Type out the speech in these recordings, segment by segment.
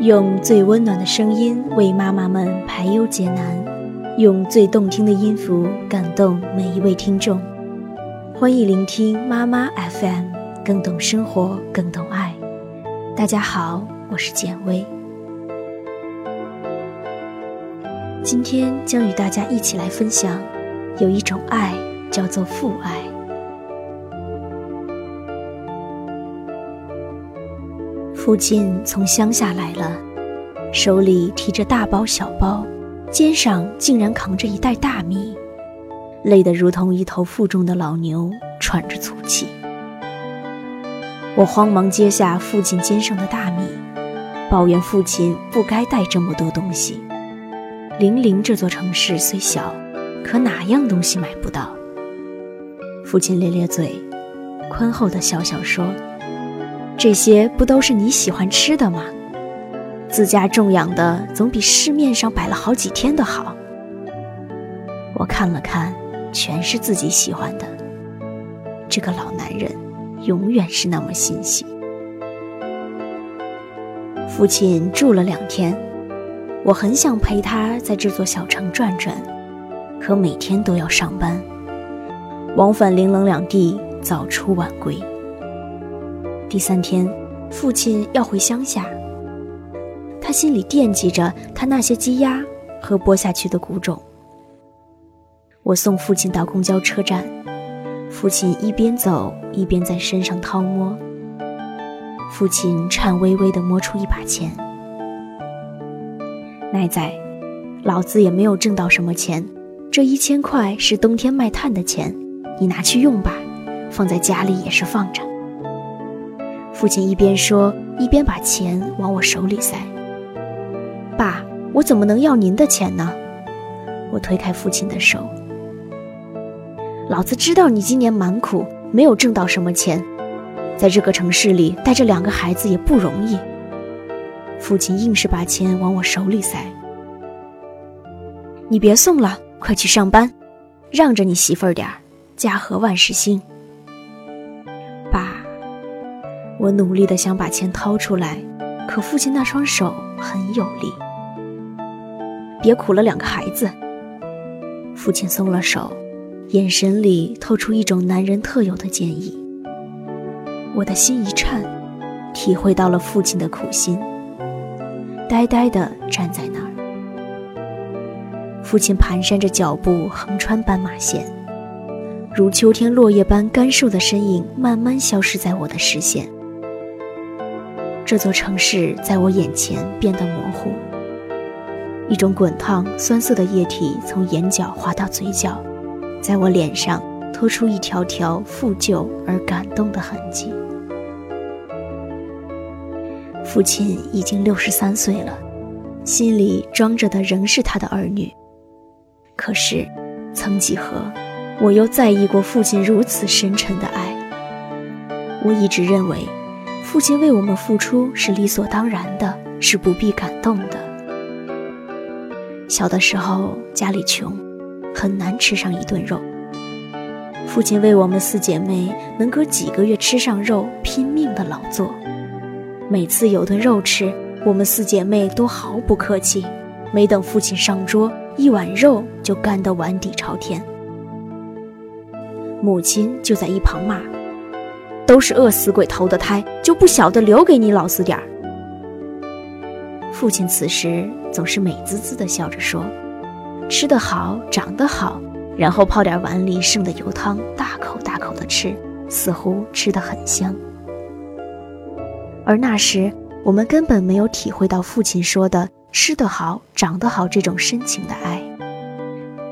用最温暖的声音为妈妈们排忧解难，用最动听的音符感动每一位听众。欢迎聆听妈妈 FM，更懂生活，更懂爱。大家好，我是简薇，今天将与大家一起来分享，有一种爱叫做父爱。父亲从乡下来了，手里提着大包小包，肩上竟然扛着一袋大米，累得如同一头负重的老牛，喘着粗气。我慌忙接下父亲肩上的大米，抱怨父亲不该带这么多东西。零陵这座城市虽小，可哪样东西买不到？父亲咧咧嘴，宽厚的笑笑说。这些不都是你喜欢吃的吗？自家种养的总比市面上摆了好几天的好。我看了看，全是自己喜欢的。这个老男人永远是那么欣喜。父亲住了两天，我很想陪他在这座小城转转，可每天都要上班，往返凌冷两地，早出晚归。第三天，父亲要回乡下。他心里惦记着他那些鸡鸭和播下去的谷种。我送父亲到公交车站，父亲一边走一边在身上掏摸。父亲颤巍巍地摸出一把钱：“奶仔，老子也没有挣到什么钱，这一千块是冬天卖炭的钱，你拿去用吧，放在家里也是放着。”父亲一边说，一边把钱往我手里塞。爸，我怎么能要您的钱呢？我推开父亲的手。老子知道你今年蛮苦，没有挣到什么钱，在这个城市里带着两个孩子也不容易。父亲硬是把钱往我手里塞。你别送了，快去上班，让着你媳妇儿点儿，家和万事兴。爸我努力的想把钱掏出来，可父亲那双手很有力。别苦了两个孩子。父亲松了手，眼神里透出一种男人特有的坚毅。我的心一颤，体会到了父亲的苦心，呆呆的站在那儿。父亲蹒跚着脚步横穿斑马线，如秋天落叶般干瘦的身影慢慢消失在我的视线。这座城市在我眼前变得模糊，一种滚烫酸涩的液体从眼角滑到嘴角，在我脸上拖出一条条负旧而感动的痕迹。父亲已经六十三岁了，心里装着的仍是他的儿女。可是，曾几何，我又在意过父亲如此深沉的爱。我一直认为。父亲为我们付出是理所当然的，是不必感动的。小的时候家里穷，很难吃上一顿肉。父亲为我们四姐妹能隔几个月吃上肉拼命的劳作。每次有顿肉吃，我们四姐妹都毫不客气，没等父亲上桌，一碗肉就干得碗底朝天。母亲就在一旁骂。都是饿死鬼投的胎，就不晓得留给你老子点儿。父亲此时总是美滋滋的笑着说：“吃得好，长得好。”然后泡点碗里剩的油汤，大口大口的吃，似乎吃得很香。而那时我们根本没有体会到父亲说的“吃得好，长得好”这种深情的爱，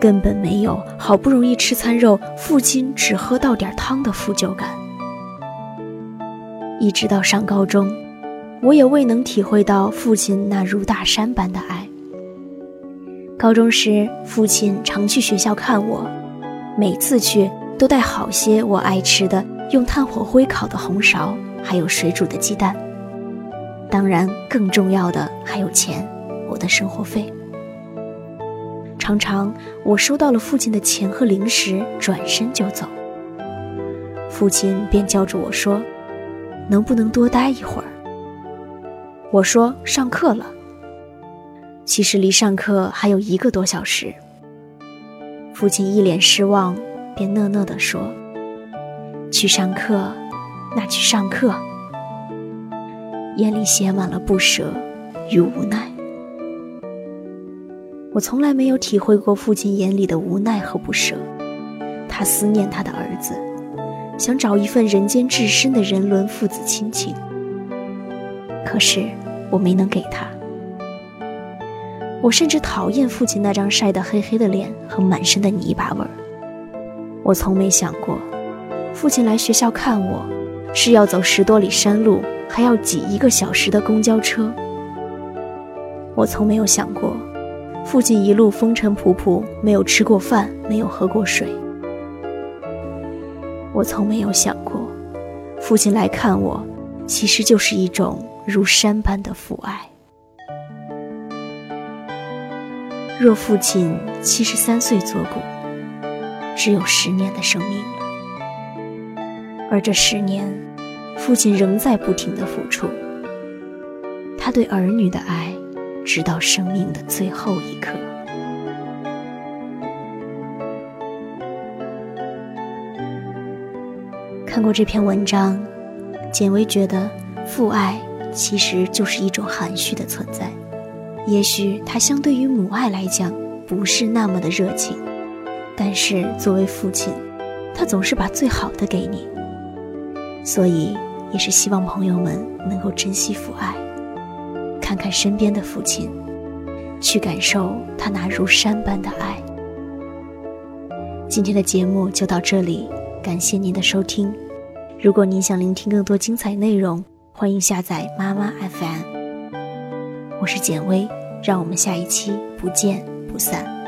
根本没有好不容易吃餐肉，父亲只喝到点汤的负疚感。一直到上高中，我也未能体会到父亲那如大山般的爱。高中时，父亲常去学校看我，每次去都带好些我爱吃的用炭火灰烤的红苕，还有水煮的鸡蛋。当然，更重要的还有钱，我的生活费。常常我收到了父亲的钱和零食，转身就走。父亲便叫住我说：“能不能多待一会儿？”我说：“上课了。”其实离上课还有一个多小时。父亲一脸失望，便讷讷地说：“去上课，那去上课。”眼里写满了不舍与无奈。我从来没有体会过父亲眼里的无奈和不舍，他思念他的儿子，想找一份人间至深的人伦父子亲情。可是我没能给他。我甚至讨厌父亲那张晒得黑黑的脸和满身的泥巴味儿。我从没想过，父亲来学校看我，是要走十多里山路，还要挤一个小时的公交车。我从没有想过。父亲一路风尘仆仆，没有吃过饭，没有喝过水。我从没有想过，父亲来看我，其实就是一种如山般的父爱。若父亲七十三岁作古，只有十年的生命了，而这十年，父亲仍在不停的付出。他对儿女的爱。直到生命的最后一刻。看过这篇文章，简薇觉得父爱其实就是一种含蓄的存在。也许他相对于母爱来讲不是那么的热情，但是作为父亲，他总是把最好的给你。所以，也是希望朋友们能够珍惜父爱。看看身边的父亲，去感受他那如山般的爱。今天的节目就到这里，感谢您的收听。如果您想聆听更多精彩内容，欢迎下载妈妈 FM。我是简薇，让我们下一期不见不散。